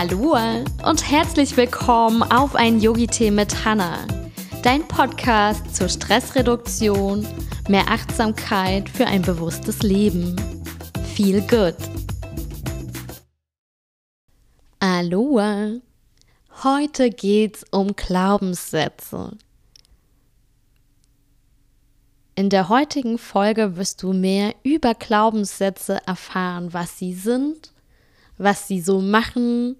Hallo und herzlich willkommen auf ein Yogi-Tee mit Hanna, dein Podcast zur Stressreduktion, mehr Achtsamkeit für ein bewusstes Leben. Feel good. Hallo. Heute geht's um Glaubenssätze. In der heutigen Folge wirst du mehr über Glaubenssätze erfahren, was sie sind, was sie so machen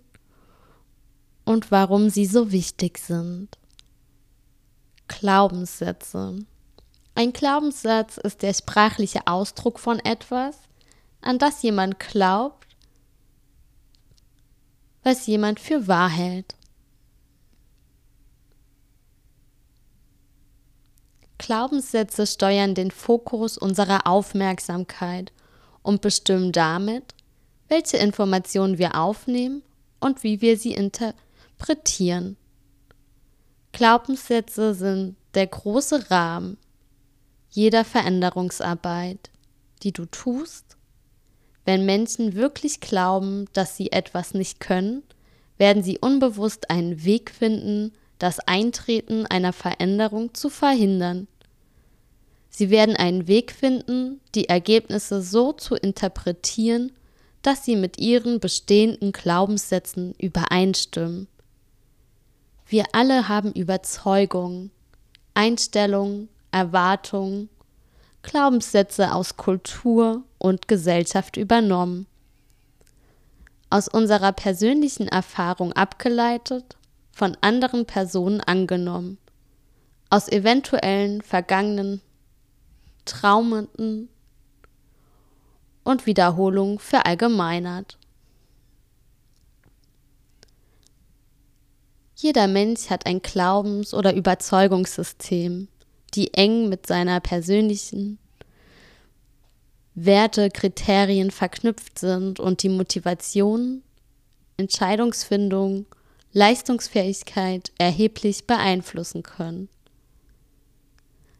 und warum sie so wichtig sind. Glaubenssätze. Ein Glaubenssatz ist der sprachliche Ausdruck von etwas, an das jemand glaubt, was jemand für wahr hält. Glaubenssätze steuern den Fokus unserer Aufmerksamkeit und bestimmen damit, welche Informationen wir aufnehmen und wie wir sie interpretieren. Glaubenssätze sind der große Rahmen jeder Veränderungsarbeit, die du tust. Wenn Menschen wirklich glauben, dass sie etwas nicht können, werden sie unbewusst einen Weg finden, das Eintreten einer Veränderung zu verhindern. Sie werden einen Weg finden, die Ergebnisse so zu interpretieren, dass sie mit ihren bestehenden Glaubenssätzen übereinstimmen. Wir alle haben Überzeugungen, Einstellungen, Erwartungen, Glaubenssätze aus Kultur und Gesellschaft übernommen. Aus unserer persönlichen Erfahrung abgeleitet, von anderen Personen angenommen, aus eventuellen vergangenen Traumenden und Wiederholung verallgemeinert. Jeder Mensch hat ein Glaubens- oder Überzeugungssystem, die eng mit seiner persönlichen Werte, Kriterien verknüpft sind und die Motivation, Entscheidungsfindung, Leistungsfähigkeit erheblich beeinflussen können.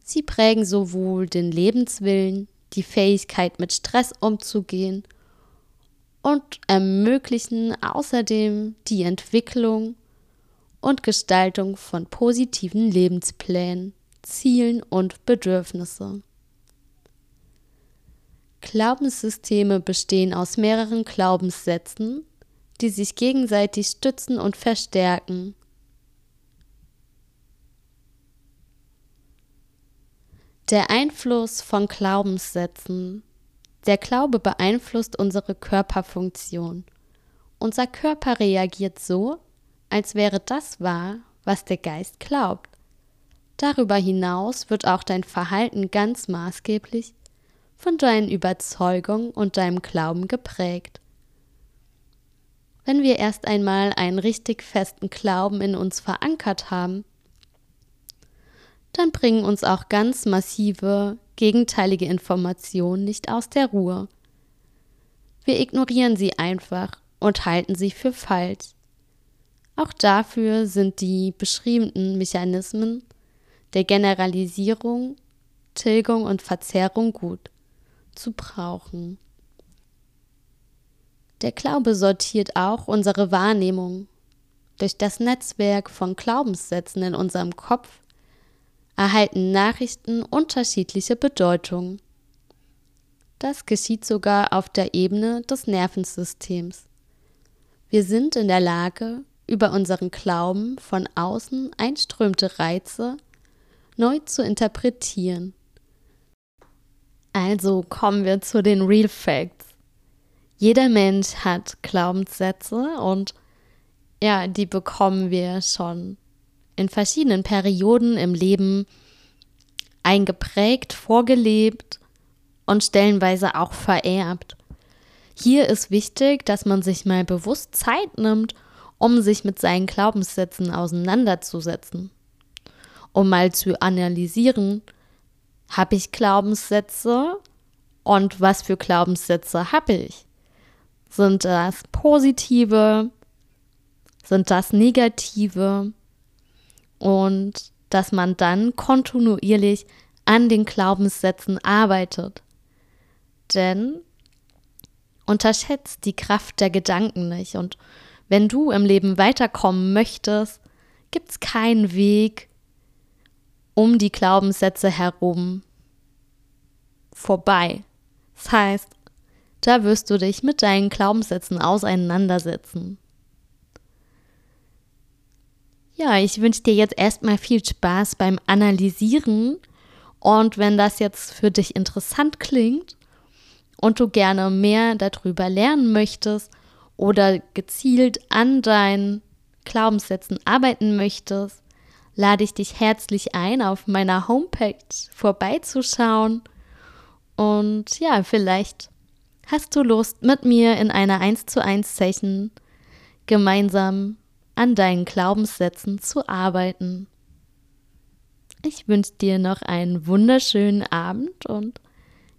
Sie prägen sowohl den Lebenswillen, die Fähigkeit mit Stress umzugehen und ermöglichen außerdem die Entwicklung und Gestaltung von positiven Lebensplänen, Zielen und Bedürfnisse. Glaubenssysteme bestehen aus mehreren Glaubenssätzen, die sich gegenseitig stützen und verstärken. Der Einfluss von Glaubenssätzen. Der Glaube beeinflusst unsere Körperfunktion. Unser Körper reagiert so, als wäre das wahr, was der Geist glaubt. Darüber hinaus wird auch dein Verhalten ganz maßgeblich von deinen Überzeugungen und deinem Glauben geprägt. Wenn wir erst einmal einen richtig festen Glauben in uns verankert haben, dann bringen uns auch ganz massive, gegenteilige Informationen nicht aus der Ruhe. Wir ignorieren sie einfach und halten sie für falsch. Auch dafür sind die beschriebenen Mechanismen der Generalisierung, Tilgung und Verzerrung gut zu brauchen. Der Glaube sortiert auch unsere Wahrnehmung. Durch das Netzwerk von Glaubenssätzen in unserem Kopf erhalten Nachrichten unterschiedliche Bedeutungen. Das geschieht sogar auf der Ebene des Nervensystems. Wir sind in der Lage, über unseren Glauben von außen einströmte Reize neu zu interpretieren. Also kommen wir zu den Real Facts. Jeder Mensch hat Glaubenssätze und ja, die bekommen wir schon in verschiedenen Perioden im Leben eingeprägt, vorgelebt und stellenweise auch vererbt. Hier ist wichtig, dass man sich mal bewusst Zeit nimmt, um sich mit seinen Glaubenssätzen auseinanderzusetzen. Um mal zu analysieren, habe ich Glaubenssätze und was für Glaubenssätze habe ich? Sind das positive? Sind das negative? und dass man dann kontinuierlich an den Glaubenssätzen arbeitet. Denn unterschätzt die Kraft der Gedanken nicht und Wenn du im Leben weiterkommen möchtest, gibt es keinen Weg um die Glaubenssätze herum vorbei. Das heißt, da wirst du dich mit deinen Glaubenssätzen auseinandersetzen. Ja, ich wünsche dir jetzt erstmal viel Spaß beim Analysieren und wenn das jetzt für dich interessant klingt und du gerne mehr darüber lernen möchtest oder gezielt an deinen Glaubenssätzen arbeiten möchtest, lade ich dich herzlich ein, auf meiner Homepage vorbeizuschauen. Und ja, vielleicht hast du Lust, mit mir in einer 1 zu 1 Session gemeinsam an deinen Glaubenssätzen zu arbeiten. Ich wünsche dir noch einen wunderschönen Abend und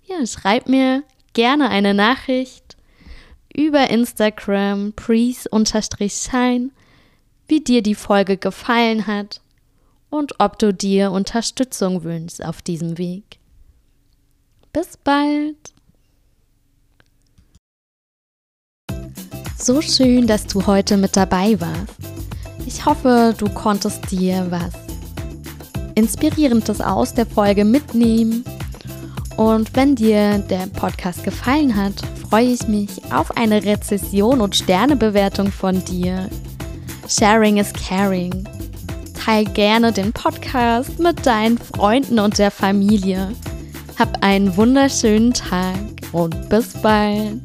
ja, schreib mir gerne eine Nachricht über Instagram prees-shine, wie dir die Folge gefallen hat und ob du dir Unterstützung wünschst auf diesem Weg. Bis bald! So schön, dass du heute mit dabei warst. Ich hoffe, du konntest dir was Inspirierendes aus der Folge mitnehmen. Und wenn dir der Podcast gefallen hat, freue ich mich auf eine Rezession und Sternebewertung von dir. Sharing is caring. Teil gerne den Podcast mit deinen Freunden und der Familie. Hab einen wunderschönen Tag und bis bald.